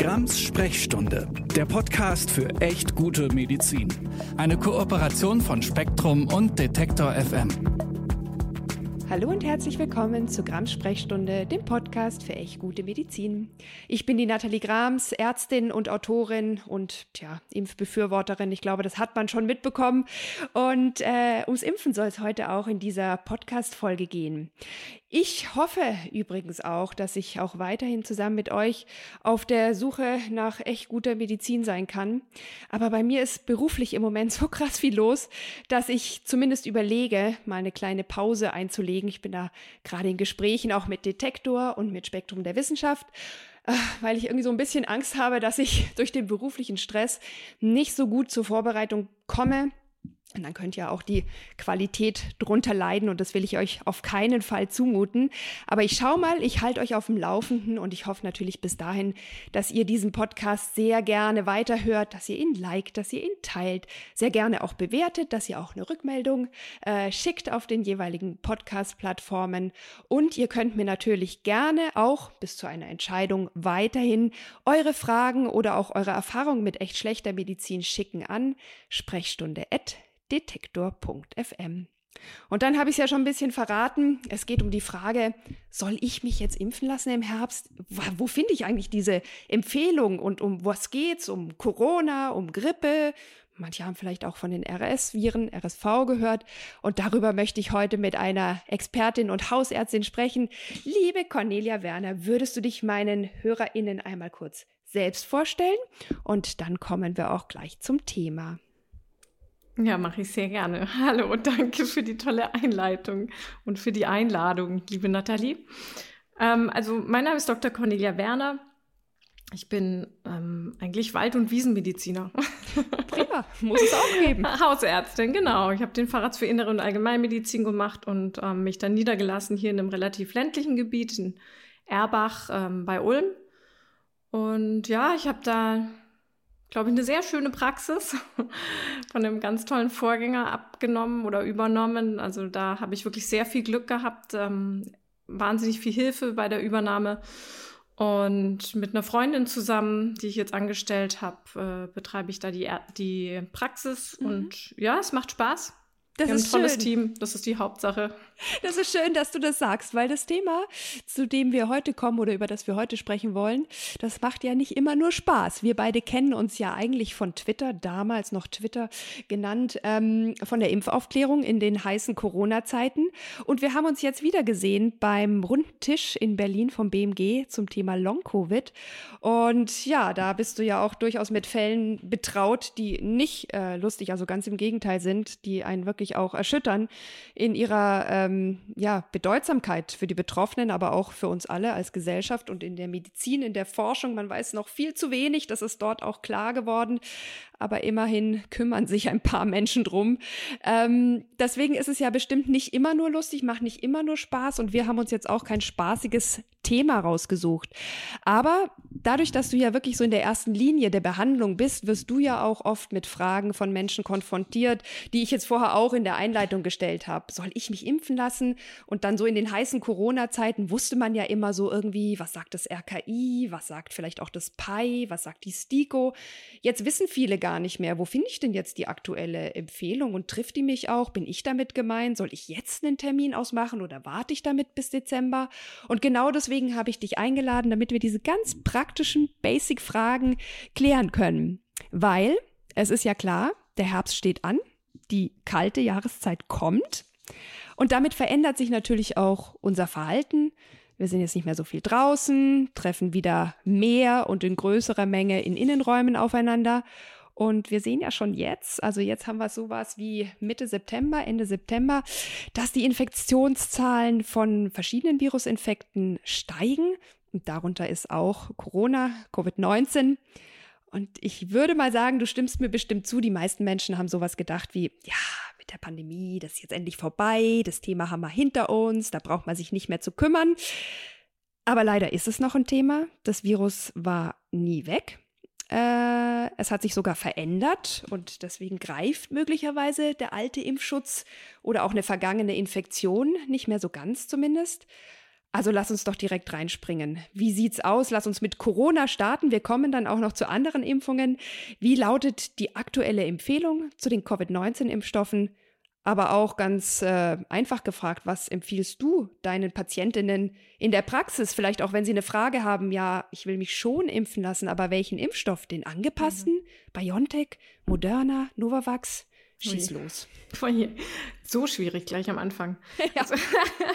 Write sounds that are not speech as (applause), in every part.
Grams Sprechstunde, der Podcast für echt gute Medizin. Eine Kooperation von Spektrum und Detektor FM. Hallo und herzlich willkommen zu Grams Sprechstunde, dem Podcast für echt gute Medizin. Ich bin die Nathalie Grams, Ärztin und Autorin und tja, Impfbefürworterin. Ich glaube, das hat man schon mitbekommen. Und äh, ums Impfen soll es heute auch in dieser Podcast-Folge gehen. Ich hoffe übrigens auch, dass ich auch weiterhin zusammen mit euch auf der Suche nach echt guter Medizin sein kann. Aber bei mir ist beruflich im Moment (laughs) so krass viel los, dass ich zumindest überlege, mal eine kleine Pause einzulegen. Ich bin da gerade in Gesprächen auch mit Detektor und mit Spektrum der Wissenschaft äh, weil ich irgendwie so ein bisschen Angst habe, dass ich (laughs) durch den beruflichen Stress nicht so gut zur Vorbereitung komme und dann könnt ihr auch die Qualität drunter leiden und das will ich euch auf keinen Fall zumuten. Aber ich schau mal, ich halte euch auf dem Laufenden und ich hoffe natürlich bis dahin, dass ihr diesen Podcast sehr gerne weiterhört, dass ihr ihn liked, dass ihr ihn teilt, sehr gerne auch bewertet, dass ihr auch eine Rückmeldung äh, schickt auf den jeweiligen Podcast-Plattformen. Und ihr könnt mir natürlich gerne auch bis zu einer Entscheidung weiterhin eure Fragen oder auch eure Erfahrungen mit echt schlechter Medizin schicken an sprechstunde@ detektor.fm. Und dann habe ich es ja schon ein bisschen verraten. Es geht um die Frage, soll ich mich jetzt impfen lassen im Herbst? Wo finde ich eigentlich diese Empfehlung und um was geht's? Um Corona, um Grippe? Manche haben vielleicht auch von den RS-Viren, RSV gehört. Und darüber möchte ich heute mit einer Expertin und Hausärztin sprechen. Liebe Cornelia Werner, würdest du dich meinen HörerInnen einmal kurz selbst vorstellen? Und dann kommen wir auch gleich zum Thema. Ja, mache ich sehr gerne. (laughs) Hallo und danke für die tolle Einleitung und für die Einladung, liebe Nathalie. Ähm, also, mein Name ist Dr. Cornelia Werner. Ich bin ähm, eigentlich Wald- und Wiesenmediziner. (laughs) Prima, muss es auch geben. (laughs) Hausärztin, genau. Ich habe den Facharzt für Innere und Allgemeinmedizin gemacht und ähm, mich dann niedergelassen hier in einem relativ ländlichen Gebiet in Erbach ähm, bei Ulm. Und ja, ich habe da glaube ich, eine sehr schöne Praxis (laughs) von einem ganz tollen Vorgänger abgenommen oder übernommen. Also da habe ich wirklich sehr viel Glück gehabt, ähm, wahnsinnig viel Hilfe bei der Übernahme. Und mit einer Freundin zusammen, die ich jetzt angestellt habe, äh, betreibe ich da die, die Praxis. Mhm. Und ja, es macht Spaß. Das Wir ist ein tolles schön. Team, das ist die Hauptsache. Das ist schön, dass du das sagst, weil das Thema, zu dem wir heute kommen oder über das wir heute sprechen wollen, das macht ja nicht immer nur Spaß. Wir beide kennen uns ja eigentlich von Twitter, damals noch Twitter genannt, ähm, von der Impfaufklärung in den heißen Corona-Zeiten. Und wir haben uns jetzt wieder gesehen beim runden Tisch in Berlin vom BMG zum Thema Long-Covid. Und ja, da bist du ja auch durchaus mit Fällen betraut, die nicht äh, lustig, also ganz im Gegenteil sind, die einen wirklich auch erschüttern in ihrer ähm, ja, Bedeutsamkeit für die Betroffenen, aber auch für uns alle als Gesellschaft und in der Medizin, in der Forschung. Man weiß noch viel zu wenig, das ist dort auch klar geworden, aber immerhin kümmern sich ein paar Menschen drum. Ähm, deswegen ist es ja bestimmt nicht immer nur lustig, macht nicht immer nur Spaß und wir haben uns jetzt auch kein spaßiges Thema rausgesucht. Aber dadurch, dass du ja wirklich so in der ersten Linie der Behandlung bist, wirst du ja auch oft mit Fragen von Menschen konfrontiert, die ich jetzt vorher auch in der Einleitung gestellt habe. Soll ich mich impfen lassen? Und dann so in den heißen Corona-Zeiten wusste man ja immer so irgendwie, was sagt das RKI, was sagt vielleicht auch das PI, was sagt die STIKO. Jetzt wissen viele gar nicht mehr, wo finde ich denn jetzt die aktuelle Empfehlung und trifft die mich auch? Bin ich damit gemeint? Soll ich jetzt einen Termin ausmachen oder warte ich damit bis Dezember? Und genau deswegen habe ich dich eingeladen, damit wir diese ganz praktischen Basic-Fragen klären können. Weil es ist ja klar, der Herbst steht an die kalte Jahreszeit kommt. Und damit verändert sich natürlich auch unser Verhalten. Wir sind jetzt nicht mehr so viel draußen, treffen wieder mehr und in größerer Menge in Innenräumen aufeinander. Und wir sehen ja schon jetzt, also jetzt haben wir sowas wie Mitte September, Ende September, dass die Infektionszahlen von verschiedenen Virusinfekten steigen. Und darunter ist auch Corona, Covid-19. Und ich würde mal sagen, du stimmst mir bestimmt zu, die meisten Menschen haben sowas gedacht wie, ja, mit der Pandemie, das ist jetzt endlich vorbei, das Thema haben wir hinter uns, da braucht man sich nicht mehr zu kümmern. Aber leider ist es noch ein Thema. Das Virus war nie weg. Äh, es hat sich sogar verändert und deswegen greift möglicherweise der alte Impfschutz oder auch eine vergangene Infektion, nicht mehr so ganz zumindest. Also lass uns doch direkt reinspringen. Wie sieht's aus? Lass uns mit Corona starten. Wir kommen dann auch noch zu anderen Impfungen. Wie lautet die aktuelle Empfehlung zu den Covid-19-Impfstoffen? Aber auch ganz äh, einfach gefragt, was empfiehlst du deinen Patientinnen in der Praxis? Vielleicht auch, wenn sie eine Frage haben, ja, ich will mich schon impfen lassen, aber welchen Impfstoff? Den angepassten? Mhm. BioNTech, Moderna, Novavax? Schieß Ui. los. So schwierig gleich am Anfang. (laughs) Ja. Also,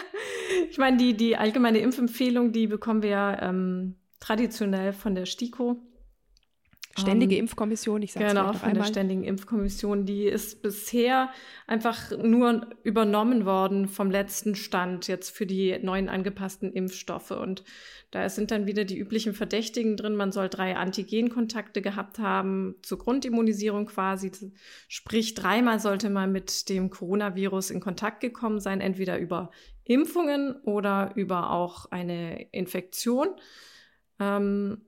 (laughs) ich meine, die, die allgemeine Impfempfehlung, die bekommen wir ja ähm, traditionell von der STIKO. Ständige um, ähm, Impfkommission, ich sage Genau, von einmal. der Ständigen Impfkommission, die ist bisher einfach nur übernommen worden vom letzten Stand jetzt für die neuen angepassten Impfstoffe. Und da sind dann wieder die üblichen Verdächtigen drin. Man soll drei Antigenkontakte gehabt haben zur Grundimmunisierung quasi. Sprich, dreimal sollte man mit dem Coronavirus in Kontakt gekommen sein, entweder über Impfungen oder über auch eine Infektion. Ähm,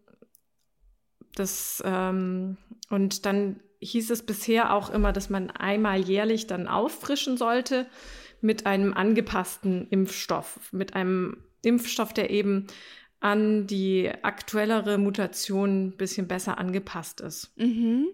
das, ähm, und dann hieß es bisher auch immer, dass man einmal jährlich dann auffrischen sollte mit einem angepassten Impfstoff, mit einem Impfstoff, der eben an die aktuellere Mutation ein bisschen besser angepasst ist. Mhm.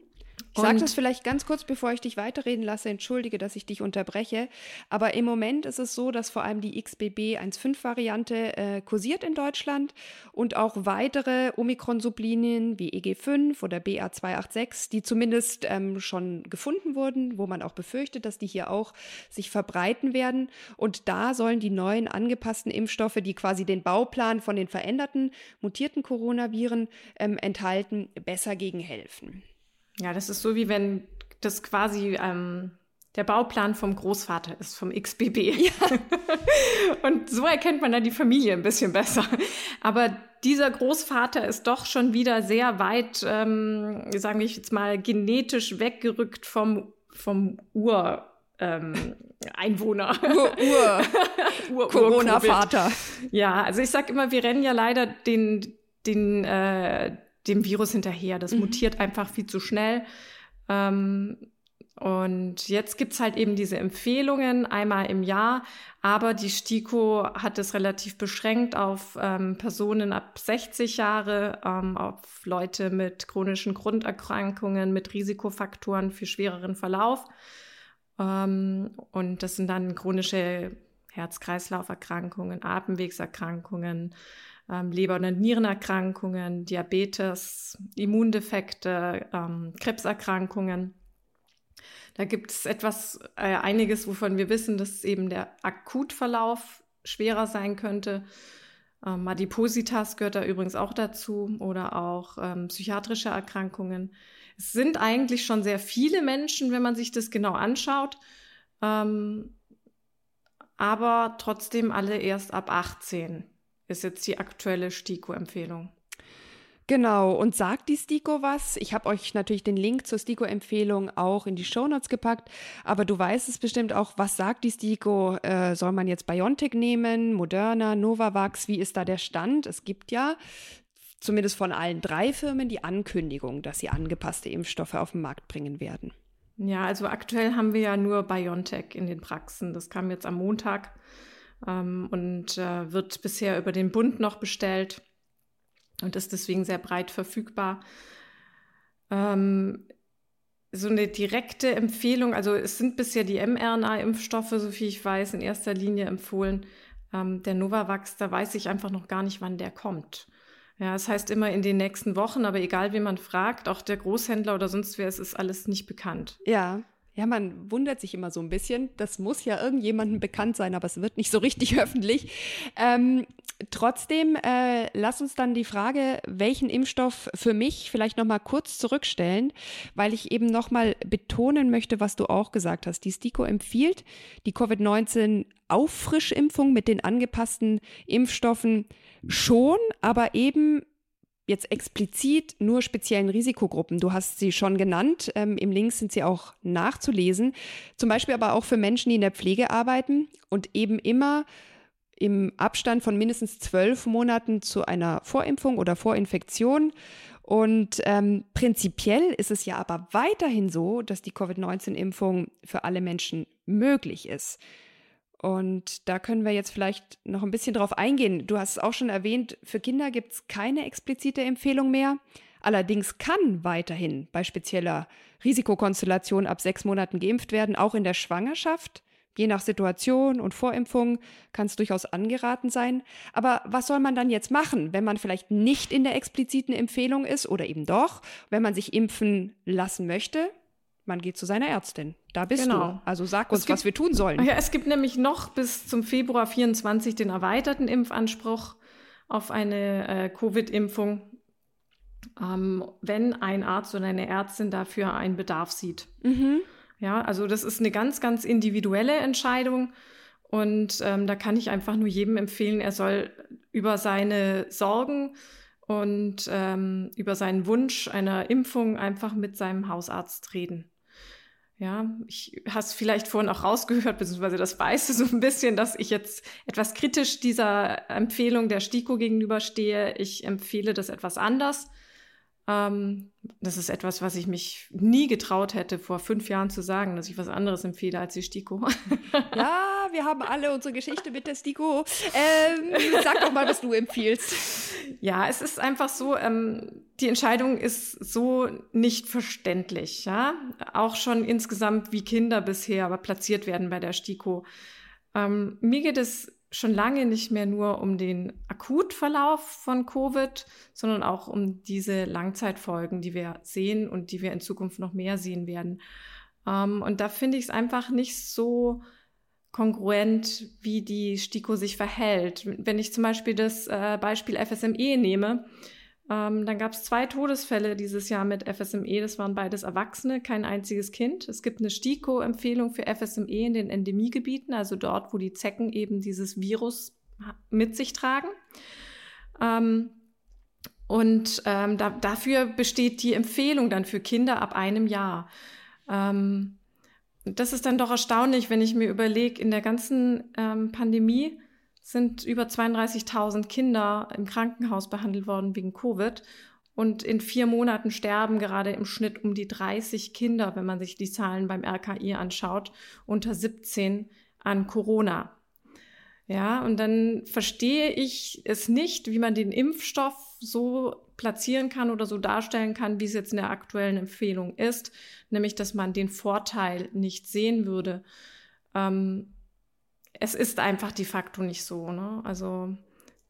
Ich sage das vielleicht ganz kurz, bevor ich dich weiterreden lasse. Entschuldige, dass ich dich unterbreche. Aber im Moment ist es so, dass vor allem die XBB 1.5-Variante äh, kursiert in Deutschland und auch weitere Omikron-Sublinien wie EG5 oder BA286, die zumindest ähm, schon gefunden wurden, wo man auch befürchtet, dass die hier auch sich verbreiten werden. Und da sollen die neuen angepassten Impfstoffe, die quasi den Bauplan von den veränderten, mutierten Coronaviren ähm, enthalten, besser gegen helfen. Ja, das ist so wie wenn das quasi ähm, der Bauplan vom Großvater ist, vom XBB. Ja. (laughs) und so erkennt man dann die Familie ein bisschen besser. Aber dieser Großvater ist doch schon wieder sehr weit, ähm, sagen wir jetzt mal, genetisch weggerückt vom, vom Ur. Ähm, Einwohner. Ur, Ur, (laughs) Ur Corona-Vater. Ja, also ich sag immer, wir rennen ja leider den, den, äh, dem Virus hinterher. Das mhm. mutiert einfach viel zu schnell. Ähm, und jetzt gibt's halt eben diese Empfehlungen einmal im Jahr, aber die STIKO hat es relativ beschränkt auf ähm, Personen ab 60 Jahre, ähm, auf Leute mit chronischen Grunderkrankungen, mit Risikofaktoren für schwereren Verlauf. Ähm, und das sind dann chronische Herz-Kreislauf-Erkrankungen, Atemwegserkrankungen, ähm, Leber- und Nierenerkrankungen, Diabetes, Immundefekte, ähm, Krebserkrankungen. Da gibt es etwas, äh, einiges, wovon wir wissen, dass eben der Akutverlauf schwerer sein könnte. Ähm, Adipositas gehört da übrigens auch dazu oder auch ähm, psychiatrische Erkrankungen. Es sind eigentlich schon sehr viele Menschen, wenn man sich das genau anschaut, ähm, aber trotzdem alle erst ab 18 ist jetzt die aktuelle STIKO-Empfehlung. Genau, und sagt die STIKO was? Ich habe euch natürlich den Link zur STIKO-Empfehlung auch in die Shownotes gepackt, aber du weißt es bestimmt auch, was sagt die STIKO? Äh, soll man jetzt BioNTech nehmen, Moderna, Novavax? Wie ist da der Stand? Es gibt ja zumindest von allen drei Firmen die Ankündigung, dass sie angepasste Impfstoffe auf den Markt bringen werden. Ja, also aktuell haben wir ja nur BioNTech in den Praxen. Das kam jetzt am Montag ähm, und äh, wird bisher über den Bund noch bestellt und ist deswegen sehr breit verfügbar. Ähm, so eine direkte Empfehlung, also es sind bisher die mRNA-Impfstoffe, so viel ich weiß, in erster Linie empfohlen. Ähm, der Novavax, da weiß ich einfach noch gar nicht, wann der kommt. Ja, es das heißt immer in den nächsten Wochen, aber egal, wie man fragt, auch der Großhändler oder sonst wer, es ist alles nicht bekannt. Ja, ja, man wundert sich immer so ein bisschen. Das muss ja irgendjemandem bekannt sein, aber es wird nicht so richtig (laughs) öffentlich. Ähm, trotzdem, äh, lass uns dann die Frage, welchen Impfstoff für mich vielleicht noch mal kurz zurückstellen, weil ich eben noch mal betonen möchte, was du auch gesagt hast. Die STIKO empfiehlt die Covid-19 Auffrischimpfung mit den angepassten Impfstoffen schon, aber eben jetzt explizit nur speziellen Risikogruppen. Du hast sie schon genannt. Ähm, Im Link sind sie auch nachzulesen. Zum Beispiel aber auch für Menschen, die in der Pflege arbeiten und eben immer im Abstand von mindestens zwölf Monaten zu einer Vorimpfung oder Vorinfektion. Und ähm, prinzipiell ist es ja aber weiterhin so, dass die Covid-19-Impfung für alle Menschen möglich ist. Und da können wir jetzt vielleicht noch ein bisschen drauf eingehen. Du hast es auch schon erwähnt, für Kinder gibt es keine explizite Empfehlung mehr. Allerdings kann weiterhin bei spezieller Risikokonstellation ab sechs Monaten geimpft werden, auch in der Schwangerschaft. Je nach Situation und Vorimpfung kann es durchaus angeraten sein. Aber was soll man dann jetzt machen, wenn man vielleicht nicht in der expliziten Empfehlung ist oder eben doch, wenn man sich impfen lassen möchte? Man geht zu seiner Ärztin. Da bist genau. du. Also sag uns, gibt, was wir tun sollen. Ja, es gibt nämlich noch bis zum Februar 24 den erweiterten Impfanspruch auf eine äh, Covid-Impfung, ähm, wenn ein Arzt oder eine Ärztin dafür einen Bedarf sieht. Mhm. Ja, also das ist eine ganz, ganz individuelle Entscheidung. Und ähm, da kann ich einfach nur jedem empfehlen, er soll über seine Sorgen und ähm, über seinen Wunsch einer Impfung einfach mit seinem Hausarzt reden. Ja, ich hast vielleicht vorhin auch rausgehört, beziehungsweise das weißt du so ein bisschen, dass ich jetzt etwas kritisch dieser Empfehlung der STIKO gegenüberstehe. Ich empfehle das etwas anders. Ähm, das ist etwas, was ich mich nie getraut hätte, vor fünf Jahren zu sagen, dass ich was anderes empfehle als die STIKO. (laughs) ja, wir haben alle unsere Geschichte mit der STIKO. Ähm, sag doch mal, was du empfiehlst. Ja, es ist einfach so, ähm, die Entscheidung ist so nicht verständlich. Ja, auch schon insgesamt, wie Kinder bisher aber platziert werden bei der STIKO. Ähm, mir geht es schon lange nicht mehr nur um den Akutverlauf von Covid, sondern auch um diese Langzeitfolgen, die wir sehen und die wir in Zukunft noch mehr sehen werden. Ähm, und da finde ich es einfach nicht so kongruent, wie die STIKO sich verhält. Wenn ich zum Beispiel das äh, Beispiel FSME nehme, ähm, dann gab es zwei Todesfälle dieses Jahr mit FSME. Das waren beides Erwachsene, kein einziges Kind. Es gibt eine STIKO-Empfehlung für FSME in den Endemiegebieten, also dort, wo die Zecken eben dieses Virus mit sich tragen. Ähm, und ähm, da, dafür besteht die Empfehlung dann für Kinder ab einem Jahr. Ähm, das ist dann doch erstaunlich, wenn ich mir überlege, in der ganzen ähm, Pandemie sind über 32.000 Kinder im Krankenhaus behandelt worden wegen Covid. Und in vier Monaten sterben gerade im Schnitt um die 30 Kinder, wenn man sich die Zahlen beim RKI anschaut, unter 17 an Corona. Ja, und dann verstehe ich es nicht, wie man den Impfstoff so platzieren kann oder so darstellen kann, wie es jetzt in der aktuellen Empfehlung ist, nämlich dass man den Vorteil nicht sehen würde. Ähm, es ist einfach de facto nicht so. Ne? Also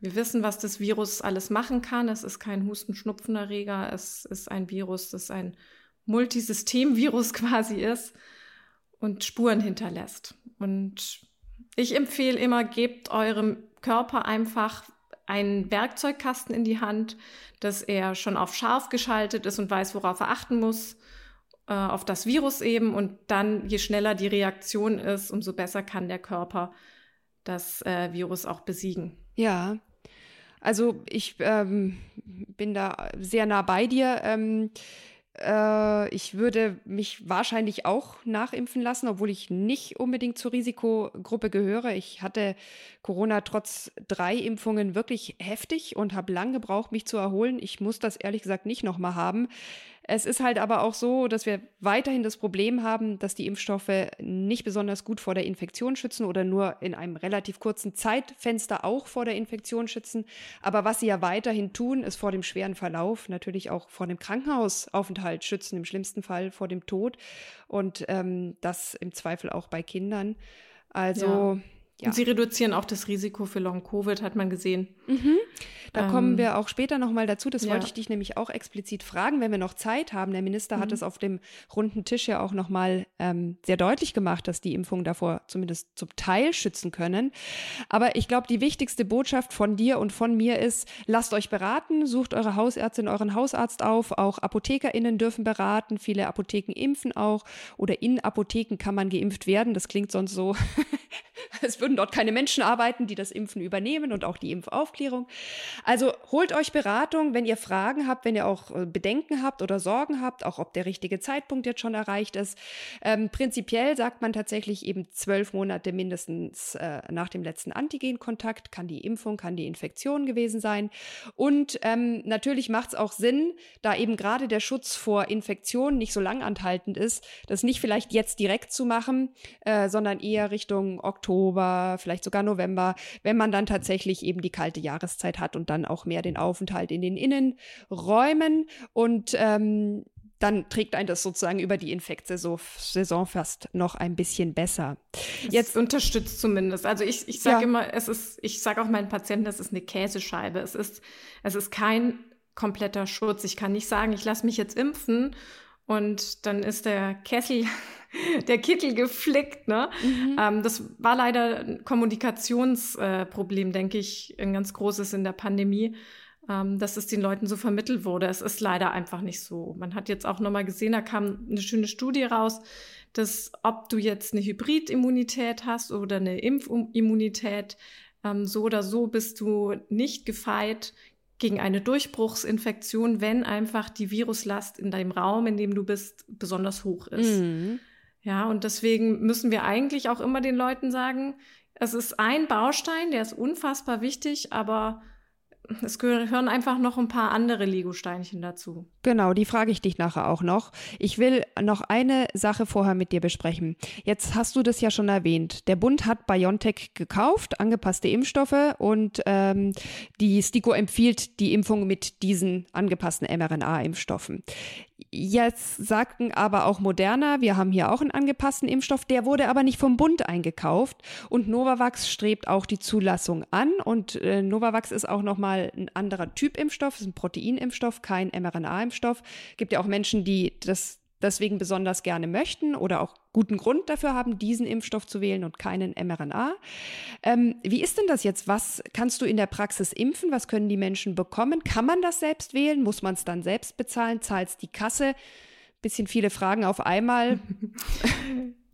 wir wissen, was das Virus alles machen kann. Es ist kein Husten-Schnupfenerreger. Es ist ein Virus, das ein Multisystem-Virus (laughs) quasi ist und Spuren hinterlässt. Und ich empfehle immer, gebt eurem Körper einfach einen Werkzeugkasten in die Hand, dass er schon auf scharf geschaltet ist und weiß, worauf er achten muss äh, auf das Virus eben und dann, je schneller die Reaktion ist, umso besser kann der Körper das äh, Virus auch besiegen. Ja, also ich ähm, bin da sehr nah bei dir. Ähm, äh, ich würde mich wahrscheinlich auch nachimpfen lassen, obwohl ich nicht unbedingt zur Risikogruppe gehöre. Ich hatte Corona trotz drei Impfungen wirklich heftig und habe lang gebraucht, mich zu erholen. Ich muss das ehrlich gesagt nicht nochmal haben. Es ist halt aber auch so, dass wir weiterhin das Problem haben, dass die Impfstoffe nicht besonders gut vor der Infektion schützen oder nur in einem relativ kurzen Zeitfenster auch vor der Infektion schützen. Aber was sie ja weiterhin tun, ist vor dem schweren Verlauf natürlich auch vor dem Krankenhausaufenthalt schützen, im schlimmsten Fall vor dem Tod. Und ähm, das im Zweifel auch bei Kindern. Also. Ja. Ja. Und sie reduzieren auch das Risiko für Long-Covid, hat man gesehen. Mhm. Da ähm, kommen wir auch später nochmal dazu. Das ja. wollte ich dich nämlich auch explizit fragen, wenn wir noch Zeit haben. Der Minister mhm. hat es auf dem runden Tisch ja auch nochmal ähm, sehr deutlich gemacht, dass die Impfungen davor zumindest zum Teil schützen können. Aber ich glaube, die wichtigste Botschaft von dir und von mir ist, lasst euch beraten, sucht eure Hausärztin, euren Hausarzt auf. Auch ApothekerInnen dürfen beraten. Viele Apotheken impfen auch. Oder in Apotheken kann man geimpft werden. Das klingt sonst so, (laughs) (laughs) es würden dort keine Menschen arbeiten, die das Impfen übernehmen und auch die Impfaufklärung. Also holt euch Beratung, wenn ihr Fragen habt, wenn ihr auch äh, Bedenken habt oder Sorgen habt, auch ob der richtige Zeitpunkt jetzt schon erreicht ist. Ähm, prinzipiell sagt man tatsächlich eben zwölf Monate mindestens äh, nach dem letzten Antigenkontakt kann die Impfung, kann die Infektion gewesen sein. Und ähm, natürlich macht es auch Sinn, da eben gerade der Schutz vor Infektionen nicht so lang anhaltend ist, das nicht vielleicht jetzt direkt zu machen, äh, sondern eher Richtung Oktober Oktober, vielleicht sogar November, wenn man dann tatsächlich eben die kalte Jahreszeit hat und dann auch mehr den Aufenthalt in den Innenräumen. Und ähm, dann trägt ein das sozusagen über die Infektsaison fast noch ein bisschen besser. Jetzt unterstützt zumindest. Also ich, ich sage ja. immer, es ist, ich sage auch meinen Patienten, es ist eine Käsescheibe. Es ist, es ist kein kompletter Schutz. Ich kann nicht sagen, ich lasse mich jetzt impfen und dann ist der Kessel, (laughs) der Kittel geflickt. Ne? Mhm. Ähm, das war leider ein Kommunikationsproblem, äh, denke ich, ein ganz großes in der Pandemie ähm, dass es den Leuten so vermittelt wurde. Es ist leider einfach nicht so. Man hat jetzt auch nochmal gesehen, da kam eine schöne Studie raus, dass ob du jetzt eine Hybridimmunität hast oder eine Impfimmunität, ähm, so oder so bist du nicht gefeit gegen eine Durchbruchsinfektion, wenn einfach die Viruslast in deinem Raum, in dem du bist, besonders hoch ist. Mhm. Ja, und deswegen müssen wir eigentlich auch immer den Leuten sagen, es ist ein Baustein, der ist unfassbar wichtig, aber es gehören einfach noch ein paar andere Lego-Steinchen dazu. Genau, die frage ich dich nachher auch noch. Ich will noch eine Sache vorher mit dir besprechen. Jetzt hast du das ja schon erwähnt. Der Bund hat BioNTech gekauft, angepasste Impfstoffe und ähm, die STIKO empfiehlt die Impfung mit diesen angepassten mRNA-Impfstoffen. Jetzt sagten aber auch Moderna, wir haben hier auch einen angepassten Impfstoff, der wurde aber nicht vom Bund eingekauft und Novavax strebt auch die Zulassung an und äh, Novavax ist auch nochmal ein anderer Typ Impfstoff, ist ein Proteinimpfstoff, kein mRNA-Impfstoff. Gibt ja auch Menschen, die das deswegen besonders gerne möchten oder auch guten Grund dafür haben, diesen Impfstoff zu wählen und keinen mRNA. Ähm, wie ist denn das jetzt? Was kannst du in der Praxis impfen? Was können die Menschen bekommen? Kann man das selbst wählen? Muss man es dann selbst bezahlen? Zahlt es die Kasse? Bisschen viele Fragen auf einmal. (laughs)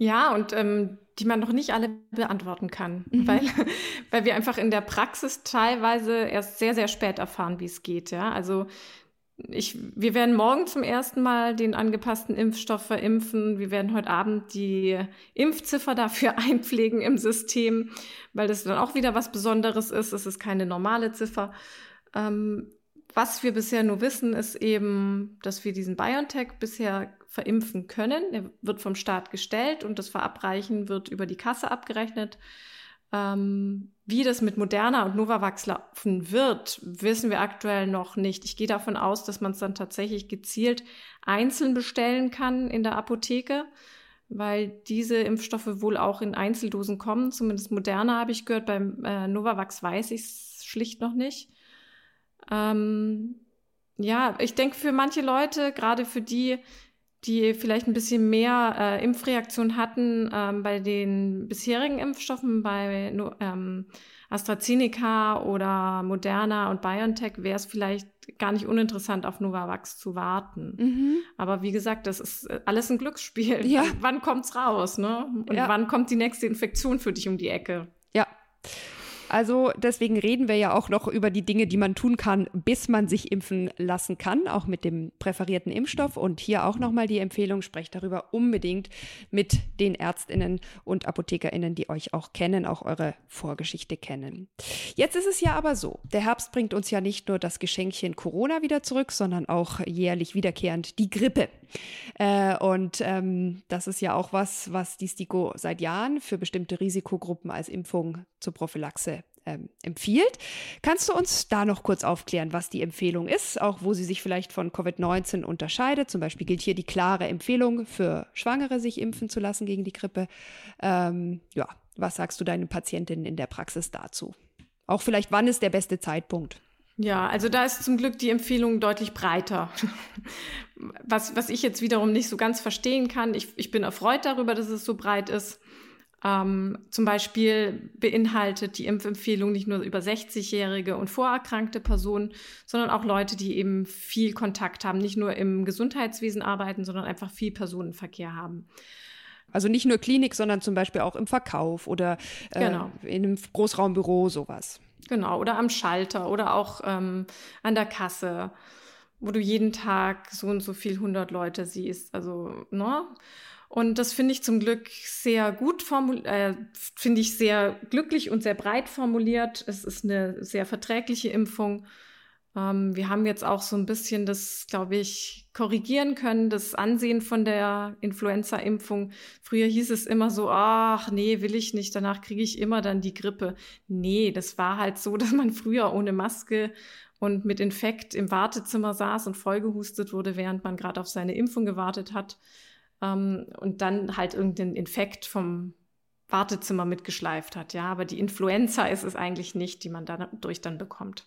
Ja, und ähm, die man noch nicht alle beantworten kann, mhm. weil, weil wir einfach in der Praxis teilweise erst sehr, sehr spät erfahren, wie es geht. Ja, also ich, wir werden morgen zum ersten Mal den angepassten Impfstoff verimpfen. Wir werden heute Abend die Impfziffer dafür (laughs) einpflegen im System, weil das dann auch wieder was Besonderes ist. Es ist keine normale Ziffer. Ähm, was wir bisher nur wissen, ist eben, dass wir diesen BioNTech bisher verimpfen können. Er wird vom Staat gestellt und das Verabreichen wird über die Kasse abgerechnet. Ähm, wie das mit Moderna und Novavax laufen wird, wissen wir aktuell noch nicht. Ich gehe davon aus, dass man es dann tatsächlich gezielt einzeln bestellen kann in der Apotheke, weil diese Impfstoffe wohl auch in Einzeldosen kommen. Zumindest Moderna habe ich gehört. Beim äh, Novavax weiß ich es schlicht noch nicht. Ähm, ja, ich denke für manche Leute, gerade für die, die vielleicht ein bisschen mehr äh, Impfreaktion hatten ähm, bei den bisherigen Impfstoffen, bei ähm, AstraZeneca oder Moderna und BioNTech, wäre es vielleicht gar nicht uninteressant, auf Novavax zu warten. Mhm. Aber wie gesagt, das ist äh, alles ein Glücksspiel. Ja. Wann kommt's raus, ne? Und ja. wann kommt die nächste Infektion für dich um die Ecke? Ja. Also deswegen reden wir ja auch noch über die Dinge, die man tun kann, bis man sich impfen lassen kann, auch mit dem präferierten Impfstoff. Und hier auch nochmal die Empfehlung, sprecht darüber unbedingt mit den Ärztinnen und Apothekerinnen, die euch auch kennen, auch eure Vorgeschichte kennen. Jetzt ist es ja aber so, der Herbst bringt uns ja nicht nur das Geschenkchen Corona wieder zurück, sondern auch jährlich wiederkehrend die Grippe. Äh, und ähm, das ist ja auch was, was die STIKO seit Jahren für bestimmte Risikogruppen als Impfung zur Prophylaxe ähm, empfiehlt. Kannst du uns da noch kurz aufklären, was die Empfehlung ist, auch wo sie sich vielleicht von Covid-19 unterscheidet? Zum Beispiel gilt hier die klare Empfehlung für Schwangere, sich impfen zu lassen gegen die Grippe. Ähm, ja, was sagst du deinen Patientinnen in der Praxis dazu? Auch vielleicht, wann ist der beste Zeitpunkt? Ja, also da ist zum Glück die Empfehlung deutlich breiter. (laughs) Was, was ich jetzt wiederum nicht so ganz verstehen kann. Ich, ich bin erfreut darüber, dass es so breit ist. Ähm, zum Beispiel beinhaltet die Impfempfehlung nicht nur über 60-jährige und vorerkrankte Personen, sondern auch Leute, die eben viel Kontakt haben, nicht nur im Gesundheitswesen arbeiten, sondern einfach viel Personenverkehr haben. Also nicht nur Klinik, sondern zum Beispiel auch im Verkauf oder äh, genau. in einem Großraumbüro, sowas. Genau, oder am Schalter oder auch ähm, an der Kasse, wo du jeden Tag so und so viel hundert Leute siehst. Also, ne? Und das finde ich zum Glück sehr gut formuliert, äh, finde ich sehr glücklich und sehr breit formuliert. Es ist eine sehr verträgliche Impfung. Ähm, wir haben jetzt auch so ein bisschen das, glaube ich, korrigieren können, das Ansehen von der Influenza-Impfung. Früher hieß es immer so, ach nee, will ich nicht, danach kriege ich immer dann die Grippe. Nee, das war halt so, (laughs) dass man früher ohne Maske und mit Infekt im Wartezimmer saß und vollgehustet wurde, während man gerade auf seine Impfung gewartet hat. Ähm, und dann halt irgendeinen Infekt vom Wartezimmer mitgeschleift hat. Ja, aber die Influenza ist es eigentlich nicht, die man dadurch dann bekommt.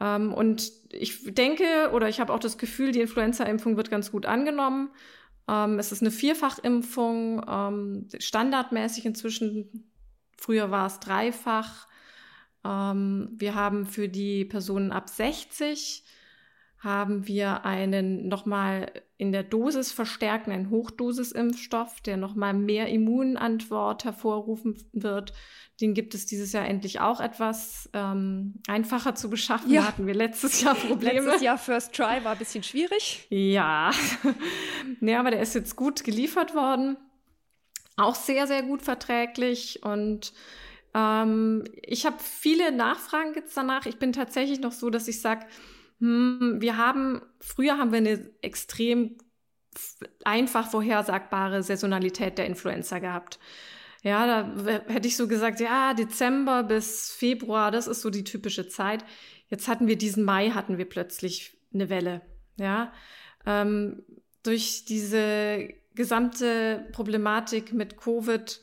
Ähm, und ich denke oder ich habe auch das Gefühl, die Influenza-Impfung wird ganz gut angenommen. Ähm, es ist eine Vierfachimpfung, ähm, standardmäßig inzwischen. Früher war es dreifach. Ähm, wir haben für die Personen ab 60 haben wir einen nochmal in der Dosis verstärkenden Hochdosisimpfstoff, der nochmal mehr Immunantwort hervorrufen wird. Den gibt es dieses Jahr endlich auch etwas ähm, einfacher zu beschaffen. Ja. hatten wir letztes Jahr (laughs) Probleme. Letztes Jahr First Try war ein bisschen schwierig. Ja. (laughs) nee, aber der ist jetzt gut geliefert worden. Auch sehr, sehr gut verträglich und ähm, ich habe viele Nachfragen jetzt danach. Ich bin tatsächlich noch so, dass ich sage, hm, wir haben, früher haben wir eine extrem einfach vorhersagbare Saisonalität der Influenza gehabt. Ja, da hätte ich so gesagt, ja, Dezember bis Februar, das ist so die typische Zeit. Jetzt hatten wir diesen Mai, hatten wir plötzlich eine Welle. Ja, ähm, durch diese gesamte Problematik mit Covid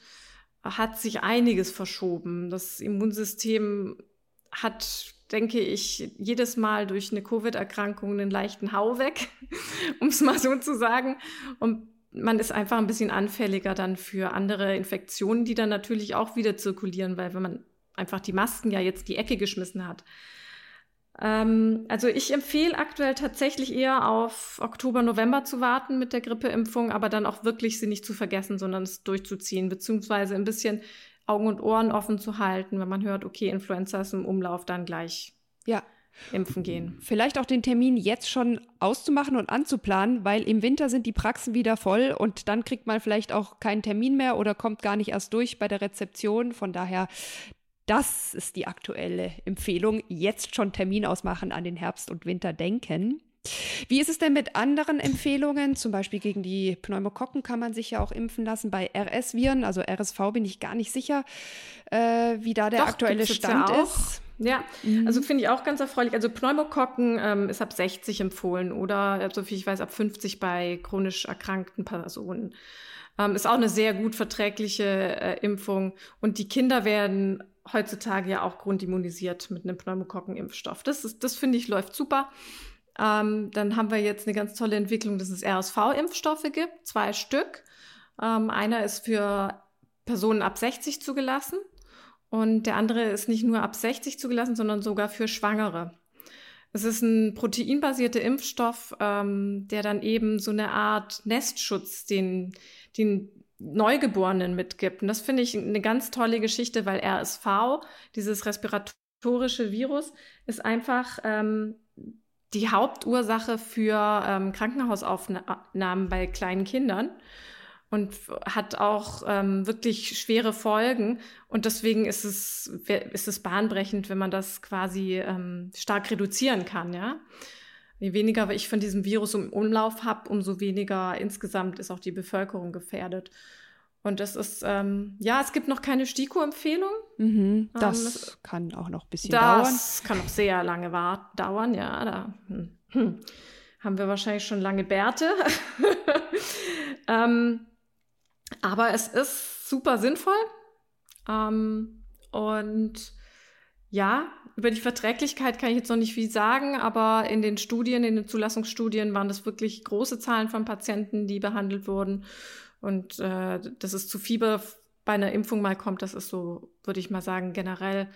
hat sich einiges verschoben. Das Immunsystem hat denke ich, jedes Mal durch eine Covid-Erkrankung einen leichten Hau weg, (laughs) um es mal so zu sagen. Und man ist einfach ein bisschen anfälliger dann für andere Infektionen, die dann natürlich auch wieder zirkulieren, weil wenn man einfach die Masken ja jetzt die Ecke geschmissen hat. Ähm, also ich empfehle aktuell tatsächlich eher auf Oktober, November zu warten mit der Grippeimpfung, aber dann auch wirklich sie nicht zu vergessen, sondern es durchzuziehen, beziehungsweise ein bisschen Augen und Ohren offen zu halten, wenn man hört, okay, Influenza ist im Umlauf, dann gleich ja. impfen gehen. Vielleicht auch den Termin jetzt schon auszumachen und anzuplanen, weil im Winter sind die Praxen wieder voll und dann kriegt man vielleicht auch keinen Termin mehr oder kommt gar nicht erst durch bei der Rezeption. Von daher, das ist die aktuelle Empfehlung. Jetzt schon Termin ausmachen, an den Herbst und Winter denken. Wie ist es denn mit anderen Empfehlungen? Zum Beispiel gegen die Pneumokokken kann man sich ja auch impfen lassen. Bei RS-Viren, also RSV, bin ich gar nicht sicher, äh, wie da der Doch, aktuelle Stand ja ist. Ja, mhm. also finde ich auch ganz erfreulich. Also Pneumokokken ähm, ist ab 60 empfohlen oder, so viel ich weiß, ab 50 bei chronisch erkrankten Personen. Ähm, ist auch eine sehr gut verträgliche äh, Impfung. Und die Kinder werden heutzutage ja auch grundimmunisiert mit einem Pneumokokkenimpfstoff. Das, ist, das finde ich, läuft super. Ähm, dann haben wir jetzt eine ganz tolle Entwicklung, dass es RSV-Impfstoffe gibt, zwei Stück. Ähm, einer ist für Personen ab 60 zugelassen und der andere ist nicht nur ab 60 zugelassen, sondern sogar für Schwangere. Es ist ein proteinbasierter Impfstoff, ähm, der dann eben so eine Art Nestschutz den, den Neugeborenen mitgibt. Und das finde ich eine ganz tolle Geschichte, weil RSV, dieses respiratorische Virus, ist einfach ähm, die Hauptursache für ähm, Krankenhausaufnahmen bei kleinen Kindern und hat auch ähm, wirklich schwere Folgen. Und deswegen ist es, ist es bahnbrechend, wenn man das quasi ähm, stark reduzieren kann, ja. Je weniger ich von diesem Virus im Umlauf habe, umso weniger insgesamt ist auch die Bevölkerung gefährdet. Und das ist, ähm, ja, es gibt noch keine STIKO-Empfehlung. Mhm, das ähm, kann auch noch ein bisschen das dauern. Das kann auch sehr lange dauern, ja. Da hm, hm, haben wir wahrscheinlich schon lange Bärte. (laughs) ähm, aber es ist super sinnvoll. Ähm, und ja, über die Verträglichkeit kann ich jetzt noch nicht viel sagen, aber in den Studien, in den Zulassungsstudien waren das wirklich große Zahlen von Patienten, die behandelt wurden. Und äh, dass es zu Fieber bei einer Impfung mal kommt, das ist so, würde ich mal sagen, generell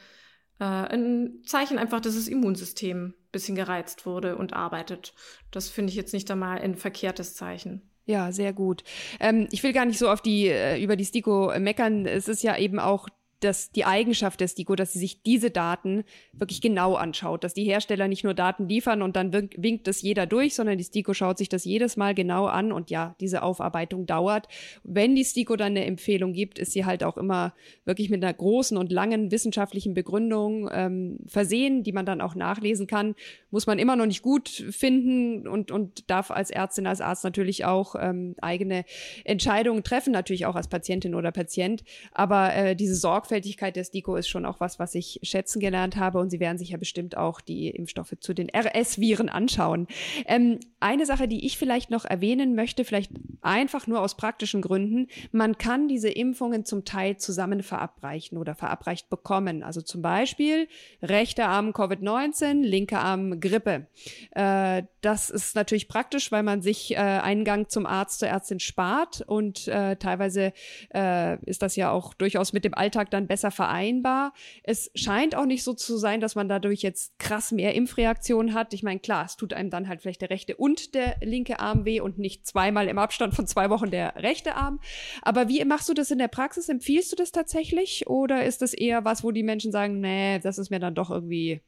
äh, ein Zeichen einfach, dass das Immunsystem ein bisschen gereizt wurde und arbeitet. Das finde ich jetzt nicht einmal ein verkehrtes Zeichen. Ja, sehr gut. Ähm, ich will gar nicht so auf die, äh, über die STIKO meckern. Es ist ja eben auch das, die Eigenschaft des STIKO, dass sie sich diese Daten wirklich genau anschaut, dass die Hersteller nicht nur Daten liefern und dann winkt, winkt das jeder durch, sondern die STIKO schaut sich das jedes Mal genau an und ja, diese Aufarbeitung dauert. Wenn die STIKO dann eine Empfehlung gibt, ist sie halt auch immer wirklich mit einer großen und langen wissenschaftlichen Begründung ähm, versehen, die man dann auch nachlesen kann. Muss man immer noch nicht gut finden und, und darf als Ärztin, als Arzt natürlich auch ähm, eigene Entscheidungen treffen, natürlich auch als Patientin oder Patient. Aber äh, diese Sorgfältigkeit der STIKO ist schon auch was, was ich schätzen gelernt habe und Sie werden sich ja bestimmt auch die Impfstoffe zu den RS-Viren anschauen. Ähm, eine Sache, die ich vielleicht noch erwähnen möchte, vielleicht einfach nur aus praktischen Gründen, man kann diese Impfungen zum Teil zusammen verabreichen oder verabreicht bekommen. Also zum Beispiel rechter Arm Covid-19, linker Arm Grippe. Äh, das ist natürlich praktisch, weil man sich äh, einen Gang zum Arzt, zur Ärztin spart und äh, teilweise äh, ist das ja auch durchaus mit dem Alltag dann besser vereinbar. Es scheint auch nicht so zu sein, dass man dadurch jetzt krass mehr Impfreaktionen hat. Ich meine, klar, es tut einem dann halt vielleicht der rechte und der linke Arm weh und nicht zweimal im Abstand von zwei Wochen der rechte Arm. Aber wie machst du das in der Praxis? Empfiehlst du das tatsächlich oder ist das eher was, wo die Menschen sagen, nee, das ist mir dann doch irgendwie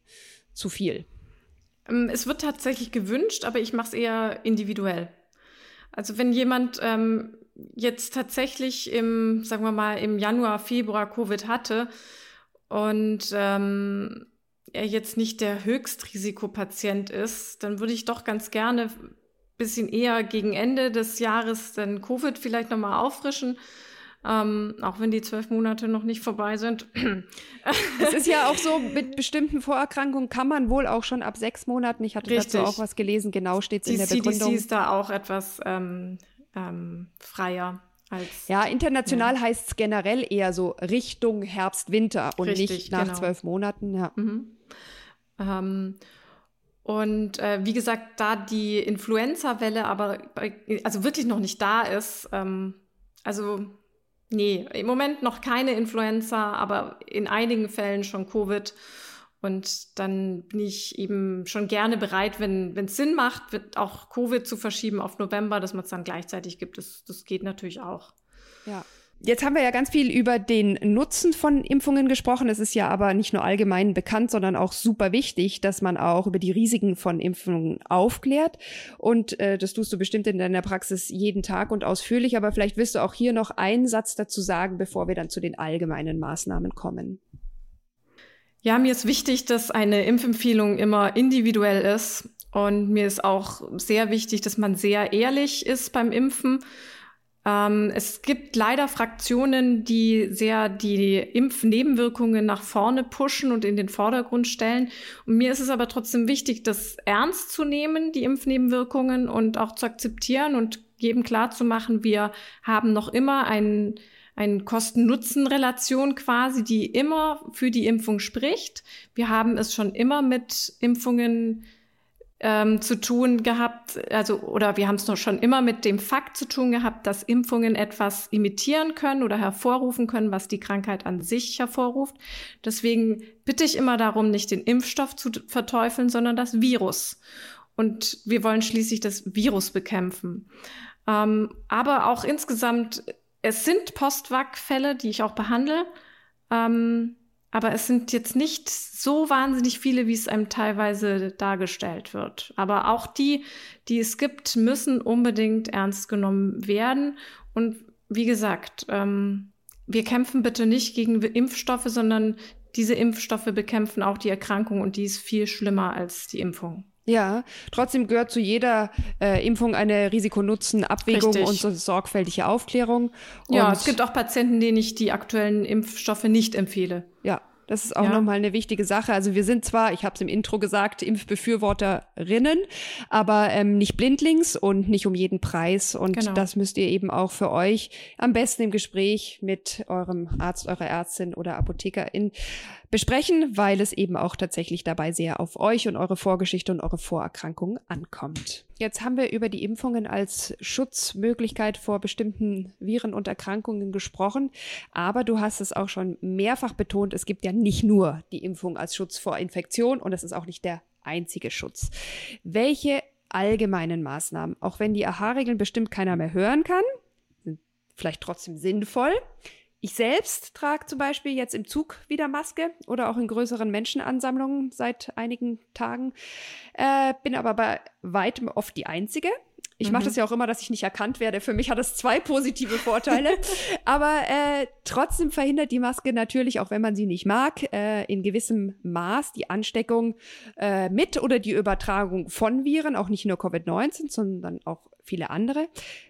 zu viel? Ähm, es wird tatsächlich gewünscht, aber ich mache es eher individuell. Also wenn jemand ähm, jetzt tatsächlich im, sagen wir mal, im Januar, Februar Covid hatte und ähm, er jetzt nicht der Höchstrisikopatient ist, dann würde ich doch ganz gerne bisschen eher gegen Ende des Jahres dann Covid vielleicht nochmal auffrischen ähm, auch wenn die zwölf Monate noch nicht vorbei sind. es ist ja auch so, mit bestimmten Vorerkrankungen kann man wohl auch schon ab sechs Monaten, ich hatte Richtig. dazu auch was gelesen, genau steht es in der CDC Begründung. Die CDC ist da auch etwas ähm, ähm, freier. Als, ja, international ja. heißt es generell eher so Richtung Herbst, Winter und Richtig, nicht nach genau. zwölf Monaten. Ja. Mhm. Ähm, und äh, wie gesagt, da die Influenza-Welle aber also wirklich noch nicht da ist, ähm, also Nee, im Moment noch keine Influenza, aber in einigen Fällen schon Covid. Und dann bin ich eben schon gerne bereit, wenn es Sinn macht, wird auch Covid zu verschieben auf November, dass man es dann gleichzeitig gibt. Das, das geht natürlich auch. Ja. Jetzt haben wir ja ganz viel über den Nutzen von Impfungen gesprochen. Es ist ja aber nicht nur allgemein bekannt, sondern auch super wichtig, dass man auch über die Risiken von Impfungen aufklärt. Und äh, das tust du bestimmt in deiner Praxis jeden Tag und ausführlich. Aber vielleicht willst du auch hier noch einen Satz dazu sagen, bevor wir dann zu den allgemeinen Maßnahmen kommen. Ja, mir ist wichtig, dass eine Impfempfehlung immer individuell ist. Und mir ist auch sehr wichtig, dass man sehr ehrlich ist beim Impfen ähm, es gibt leider Fraktionen, die sehr die Impfnebenwirkungen nach vorne pushen und in den Vordergrund stellen. Und mir ist es aber trotzdem wichtig, das ernst zu nehmen, die Impfnebenwirkungen und auch zu akzeptieren und jedem klar zu machen, wir haben noch immer ein eine Kosten-Nutzen-Relation quasi, die immer für die Impfung spricht. Wir haben es schon immer mit Impfungen ähm, zu tun gehabt, also oder wir haben es noch schon immer mit dem Fakt zu tun gehabt, dass Impfungen etwas imitieren können oder hervorrufen können, was die Krankheit an sich hervorruft. Deswegen bitte ich immer darum, nicht den Impfstoff zu verteufeln, sondern das Virus. Und wir wollen schließlich das Virus bekämpfen. Ähm, aber auch insgesamt, es sind Postwag-Fälle, die ich auch behandle. Ähm, aber es sind jetzt nicht so wahnsinnig viele, wie es einem teilweise dargestellt wird. Aber auch die, die es gibt, müssen unbedingt ernst genommen werden. Und wie gesagt, ähm, wir kämpfen bitte nicht gegen Impfstoffe, sondern diese Impfstoffe bekämpfen auch die Erkrankung und die ist viel schlimmer als die Impfung. Ja, trotzdem gehört zu jeder äh, Impfung eine Risiko-Nutzen-Abwägung und so sorgfältige Aufklärung. Und ja, es gibt auch Patienten, denen ich die aktuellen Impfstoffe nicht empfehle. Ja, das ist auch ja. nochmal eine wichtige Sache. Also wir sind zwar, ich habe es im Intro gesagt, Impfbefürworterinnen, aber ähm, nicht blindlings und nicht um jeden Preis. Und genau. das müsst ihr eben auch für euch am besten im Gespräch mit eurem Arzt, eurer Ärztin oder Apothekerin besprechen, weil es eben auch tatsächlich dabei sehr auf euch und eure Vorgeschichte und eure Vorerkrankungen ankommt. Jetzt haben wir über die Impfungen als Schutzmöglichkeit vor bestimmten Viren und Erkrankungen gesprochen, aber du hast es auch schon mehrfach betont, es gibt ja nicht nur die Impfung als Schutz vor Infektion und es ist auch nicht der einzige Schutz. Welche allgemeinen Maßnahmen, auch wenn die AHA-Regeln bestimmt keiner mehr hören kann, sind vielleicht trotzdem sinnvoll, ich selbst trage zum Beispiel jetzt im Zug wieder Maske oder auch in größeren Menschenansammlungen seit einigen Tagen, äh, bin aber bei weitem oft die Einzige. Ich mache das mhm. ja auch immer, dass ich nicht erkannt werde. Für mich hat das zwei positive Vorteile. (laughs) Aber äh, trotzdem verhindert die Maske natürlich, auch wenn man sie nicht mag, äh, in gewissem Maß die Ansteckung äh, mit oder die Übertragung von Viren, auch nicht nur Covid-19, sondern auch viele andere.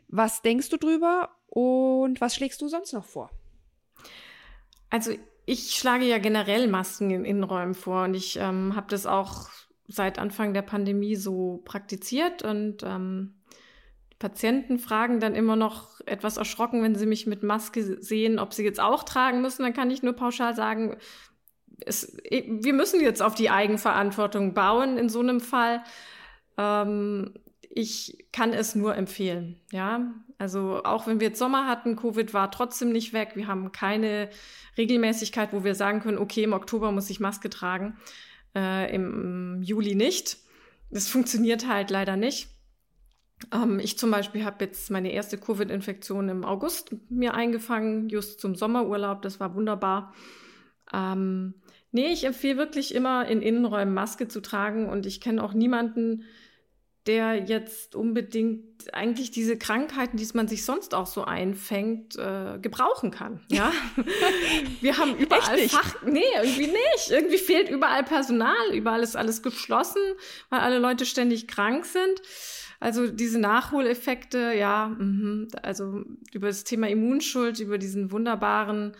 Was denkst du drüber und was schlägst du sonst noch vor? Also ich schlage ja generell Masken in Innenräumen vor und ich ähm, habe das auch seit Anfang der Pandemie so praktiziert und ähm, Patienten fragen dann immer noch etwas erschrocken, wenn sie mich mit Maske sehen, ob sie jetzt auch tragen müssen. Dann kann ich nur pauschal sagen, es, wir müssen jetzt auf die Eigenverantwortung bauen in so einem Fall. Ähm, ich kann es nur empfehlen. Ja, also auch wenn wir jetzt Sommer hatten, Covid war trotzdem nicht weg. Wir haben keine Regelmäßigkeit, wo wir sagen können, okay, im Oktober muss ich Maske tragen, äh, im Juli nicht. Das funktioniert halt leider nicht. Ähm, ich zum Beispiel habe jetzt meine erste Covid-Infektion im August mir eingefangen, just zum Sommerurlaub. Das war wunderbar. Ähm, nee, ich empfehle wirklich immer in Innenräumen Maske zu tragen und ich kenne auch niemanden, der jetzt unbedingt eigentlich diese Krankheiten, die man sich sonst auch so einfängt, äh, gebrauchen kann. Ja, (laughs) wir haben überall Fach, nee, irgendwie nicht. Irgendwie fehlt überall Personal, überall ist alles geschlossen, weil alle Leute ständig krank sind. Also diese Nachholeffekte, ja, mh, also über das Thema Immunschuld, über diesen wunderbaren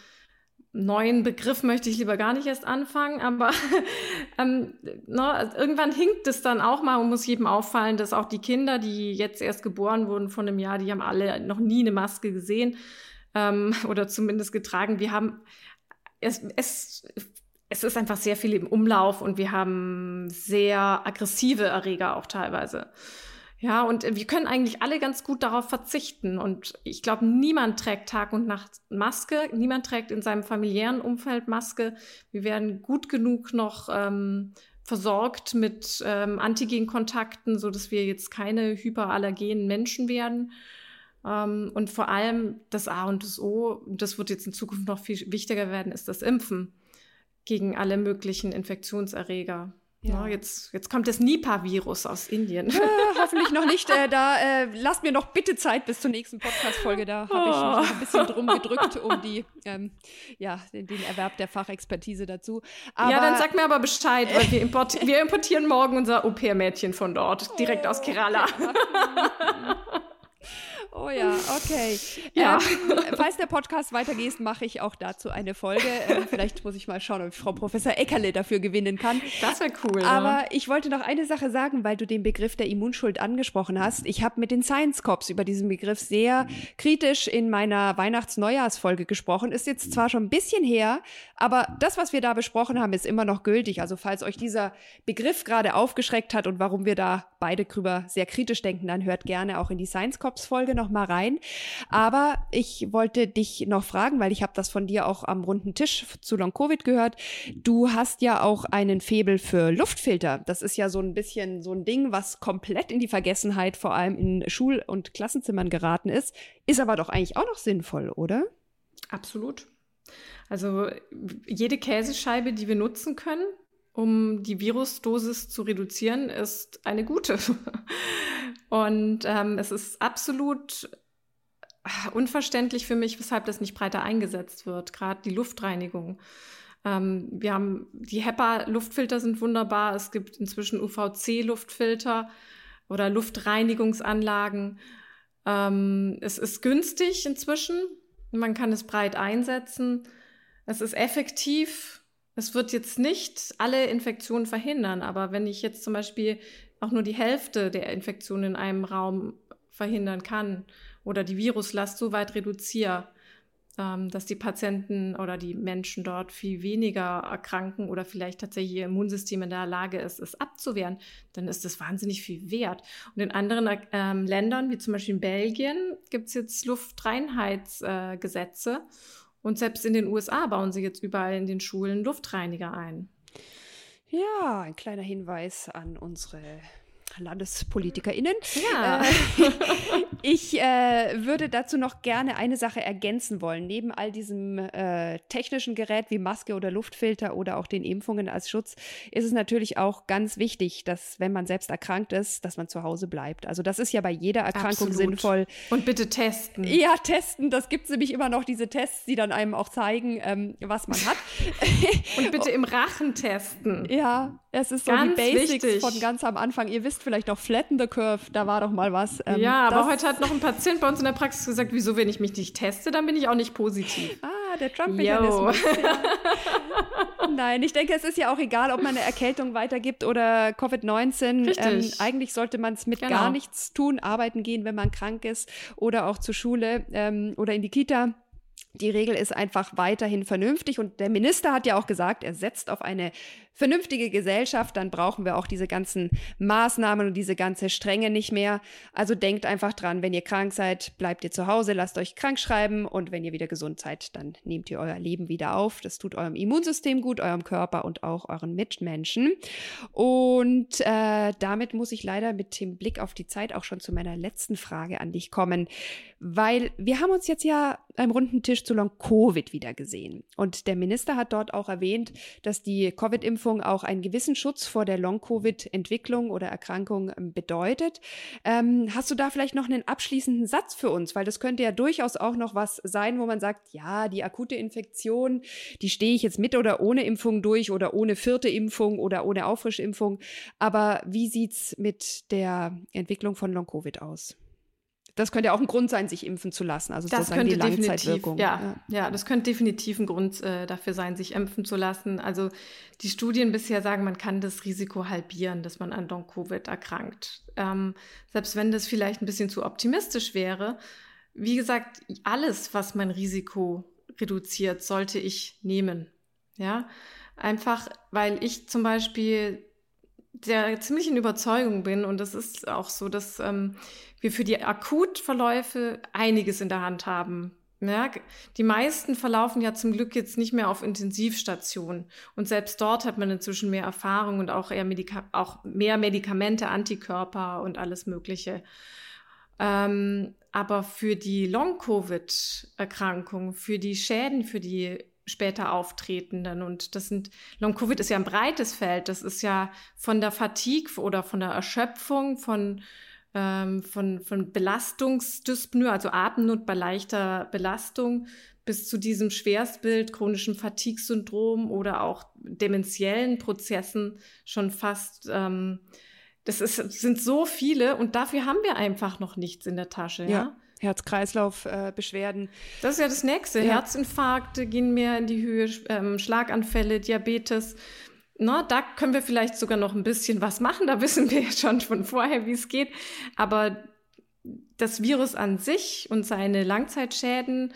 neuen Begriff möchte ich lieber gar nicht erst anfangen, aber (laughs) ähm, ne, irgendwann hinkt es dann auch mal und muss jedem auffallen, dass auch die Kinder, die jetzt erst geboren wurden von einem Jahr, die haben alle noch nie eine Maske gesehen ähm, (laughs) oder zumindest getragen. Wir haben es, es, es ist einfach sehr viel im Umlauf und wir haben sehr aggressive Erreger auch teilweise. Ja, und wir können eigentlich alle ganz gut darauf verzichten. Und ich glaube, niemand trägt Tag und Nacht Maske. Niemand trägt in seinem familiären Umfeld Maske. Wir werden gut genug noch ähm, versorgt mit ähm, Antigenkontakten, so dass wir jetzt keine hyperallergenen Menschen werden. Ähm, und vor allem das A und das O, das wird jetzt in Zukunft noch viel wichtiger werden, ist das Impfen gegen alle möglichen Infektionserreger. Ja. jetzt, jetzt kommt das Nipah-Virus aus Indien. Äh, (laughs) hoffentlich noch nicht. Äh, da äh, lasst mir noch bitte Zeit bis zur nächsten Podcast-Folge. Da habe ich oh. noch ein bisschen drum gedrückt, um die, ähm, ja, den, den, Erwerb der Fachexpertise dazu. Aber, ja, dann sag mir aber Bescheid, weil wir, import wir importieren morgen unser Au-pair-Mädchen von dort, direkt oh, aus Kerala. (laughs) Oh ja, okay. (laughs) Ja. Ähm, falls der Podcast weitergeht, mache ich auch dazu eine Folge. Ähm, vielleicht muss ich mal schauen, ob ich Frau Professor Eckerle dafür gewinnen kann. Das wäre cool. Aber ja. ich wollte noch eine Sache sagen, weil du den Begriff der Immunschuld angesprochen hast. Ich habe mit den Science Cops über diesen Begriff sehr kritisch in meiner Weihnachts-Neujahrsfolge gesprochen. Ist jetzt zwar schon ein bisschen her, aber das, was wir da besprochen haben, ist immer noch gültig. Also falls euch dieser Begriff gerade aufgeschreckt hat und warum wir da beide drüber sehr kritisch denken, dann hört gerne auch in die Science Cops Folge noch mal rein. Aber ich wollte dich noch fragen, weil ich habe das von dir auch am runden Tisch zu Long Covid gehört. Du hast ja auch einen Febel für Luftfilter. Das ist ja so ein bisschen so ein Ding, was komplett in die Vergessenheit vor allem in Schul- und Klassenzimmern geraten ist, ist aber doch eigentlich auch noch sinnvoll, oder? Absolut. Also jede Käsescheibe, die wir nutzen können, um die Virusdosis zu reduzieren, ist eine gute. (laughs) Und ähm, es ist absolut äh, unverständlich für mich, weshalb das nicht breiter eingesetzt wird, gerade die Luftreinigung. Ähm, wir haben die HEPA-Luftfilter sind wunderbar. Es gibt inzwischen UVC-Luftfilter oder Luftreinigungsanlagen. Ähm, es ist günstig inzwischen. Man kann es breit einsetzen. Es ist effektiv. Es wird jetzt nicht alle Infektionen verhindern, aber wenn ich jetzt zum Beispiel auch nur die Hälfte der Infektionen in einem Raum verhindern kann oder die Viruslast so weit reduziere, ähm, dass die Patienten oder die Menschen dort viel weniger erkranken oder vielleicht tatsächlich ihr Immunsystem in der Lage ist, es abzuwehren, dann ist das wahnsinnig viel wert. Und in anderen ähm, Ländern, wie zum Beispiel in Belgien, gibt es jetzt Luftreinheitsgesetze. Äh, und selbst in den USA bauen sie jetzt überall in den Schulen Luftreiniger ein. Ja, ein kleiner Hinweis an unsere LandespolitikerInnen. Ja. Äh, (laughs) ich äh, würde dazu noch gerne eine Sache ergänzen wollen. Neben all diesem äh, technischen Gerät wie Maske oder Luftfilter oder auch den Impfungen als Schutz ist es natürlich auch ganz wichtig, dass, wenn man selbst erkrankt ist, dass man zu Hause bleibt. Also das ist ja bei jeder Erkrankung Absolut. sinnvoll. Und bitte testen. Ja, testen. Das gibt es nämlich immer noch, diese Tests, die dann einem auch zeigen, ähm, was man hat. (laughs) Und bitte (laughs) im Rachen testen. Ja, es ist so ganz die Basics wichtig. von ganz am Anfang. Ihr wisst vielleicht noch Flatten the Curve, da war doch mal was. Ähm, ja, aber heute hat noch ein Patient bei uns in der Praxis gesagt, wieso, wenn ich mich nicht teste, dann bin ich auch nicht positiv. Ah, der Trump-Mechanismus. Ja. (laughs) Nein, ich denke, es ist ja auch egal, ob man eine Erkältung weitergibt oder Covid-19. Ähm, eigentlich sollte man es mit genau. gar nichts tun, arbeiten gehen, wenn man krank ist oder auch zur Schule ähm, oder in die Kita. Die Regel ist einfach weiterhin vernünftig und der Minister hat ja auch gesagt, er setzt auf eine vernünftige Gesellschaft, dann brauchen wir auch diese ganzen Maßnahmen und diese ganze Strenge nicht mehr. Also denkt einfach dran, wenn ihr krank seid, bleibt ihr zu Hause, lasst euch krank schreiben und wenn ihr wieder gesund seid, dann nehmt ihr euer Leben wieder auf. Das tut eurem Immunsystem gut, eurem Körper und auch euren Mitmenschen. Und äh, damit muss ich leider mit dem Blick auf die Zeit auch schon zu meiner letzten Frage an dich kommen, weil wir haben uns jetzt ja beim runden Tisch zu Long-Covid wieder gesehen. Und der Minister hat dort auch erwähnt, dass die Covid-Impfung Impfung auch einen gewissen Schutz vor der Long-Covid-Entwicklung oder Erkrankung ähm, bedeutet. Ähm, hast du da vielleicht noch einen abschließenden Satz für uns? Weil das könnte ja durchaus auch noch was sein, wo man sagt, ja, die akute Infektion, die stehe ich jetzt mit oder ohne Impfung durch oder ohne vierte Impfung oder ohne Auffrischimpfung. Aber wie sieht es mit der Entwicklung von Long-Covid aus? Das könnte auch ein Grund sein, sich impfen zu lassen. Also das könnte die Langzeitwirkung. Ja, ja, ja, das könnte definitiv ein Grund äh, dafür sein, sich impfen zu lassen. Also die Studien bisher sagen, man kann das Risiko halbieren, dass man an Long-Covid erkrankt. Ähm, selbst wenn das vielleicht ein bisschen zu optimistisch wäre. Wie gesagt, alles, was mein Risiko reduziert, sollte ich nehmen. Ja, einfach, weil ich zum Beispiel der ziemlichen Überzeugung bin, und das ist auch so, dass ähm, wir für die Akutverläufe einiges in der Hand haben. Ja, die meisten verlaufen ja zum Glück jetzt nicht mehr auf Intensivstationen. Und selbst dort hat man inzwischen mehr Erfahrung und auch, eher Medika auch mehr Medikamente, Antikörper und alles Mögliche. Ähm, aber für die Long-Covid-Erkrankung, für die Schäden, für die später auftretenden. Und das sind, Long-Covid ist ja ein breites Feld. Das ist ja von der Fatigue oder von der Erschöpfung, von ähm, von, von Belastungsdyspnoe, also Atemnot bei leichter Belastung, bis zu diesem Schwerstbild, chronischen Fatigue-Syndrom oder auch dementiellen Prozessen schon fast. Ähm, das ist, sind so viele und dafür haben wir einfach noch nichts in der Tasche. Ja. ja? Herz-Kreislauf-Beschwerden. das ist ja das Nächste. Ja. Herzinfarkte gehen mehr in die Höhe, ähm, Schlaganfälle, Diabetes. Na, da können wir vielleicht sogar noch ein bisschen was machen. Da (laughs) wissen wir ja schon von vorher, wie es geht. Aber das Virus an sich und seine Langzeitschäden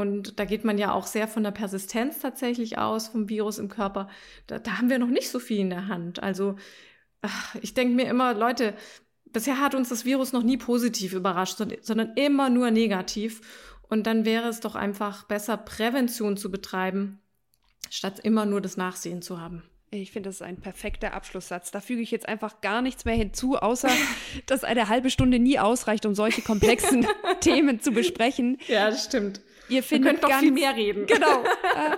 und da geht man ja auch sehr von der Persistenz tatsächlich aus vom Virus im Körper. Da, da haben wir noch nicht so viel in der Hand. Also ach, ich denke mir immer, Leute, bisher hat uns das Virus noch nie positiv überrascht, sondern immer nur negativ. Und dann wäre es doch einfach besser, Prävention zu betreiben, statt immer nur das Nachsehen zu haben. Ich finde, das ist ein perfekter Abschlusssatz. Da füge ich jetzt einfach gar nichts mehr hinzu, außer (laughs) dass eine halbe Stunde nie ausreicht, um solche komplexen (laughs) Themen zu besprechen. Ja, das stimmt. Ihr findet Wir können noch viel mehr reden. Genau. (laughs) Äh,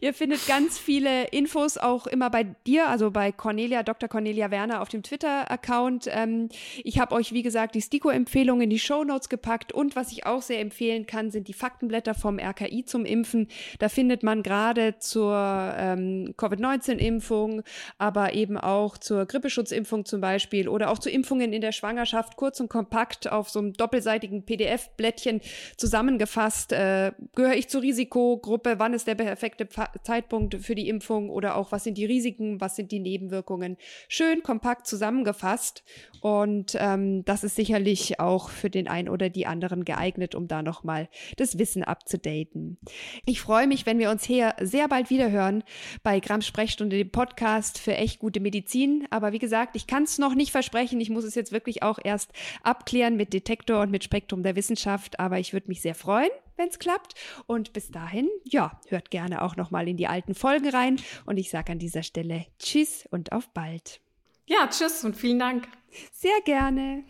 Ihr findet ganz viele Infos auch immer bei dir, also bei Cornelia, Dr. Cornelia Werner auf dem Twitter-Account. Ähm, ich habe euch, wie gesagt, die STIKO-Empfehlungen in die Show Notes gepackt und was ich auch sehr empfehlen kann, sind die Faktenblätter vom RKI zum Impfen. Da findet man gerade zur ähm, Covid-19-Impfung, aber eben auch zur Grippeschutzimpfung zum Beispiel oder auch zu Impfungen in der Schwangerschaft kurz und kompakt auf so einem doppelseitigen PDF-Blättchen zusammengefasst. Äh, gehöre ich zur Risikogruppe? Wann ist der perfekte perfekte Zeitpunkt für die Impfung oder auch was sind die Risiken, was sind die Nebenwirkungen. Schön kompakt zusammengefasst und ähm, das ist sicherlich auch für den einen oder die anderen geeignet, um da nochmal das Wissen abzudaten. Ich freue mich, wenn wir uns hier sehr bald wieder hören bei Gramm Sprechstunde, dem Podcast für echt gute Medizin. Aber wie gesagt, ich kann es noch nicht versprechen. Ich muss es jetzt wirklich auch erst abklären mit Detektor und mit Spektrum der Wissenschaft. Aber ich würde mich sehr freuen, wenn es klappt. Und bis dahin, ja, hört gerne auch nochmal in die alten Folgen rein. Und ich sage an dieser Stelle Tschüss und auf bald. Ja, tschüss und vielen Dank. Sehr gerne.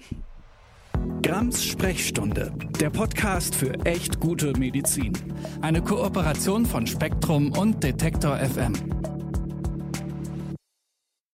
Grams Sprechstunde, der Podcast für echt gute Medizin. Eine Kooperation von Spektrum und Detektor FM.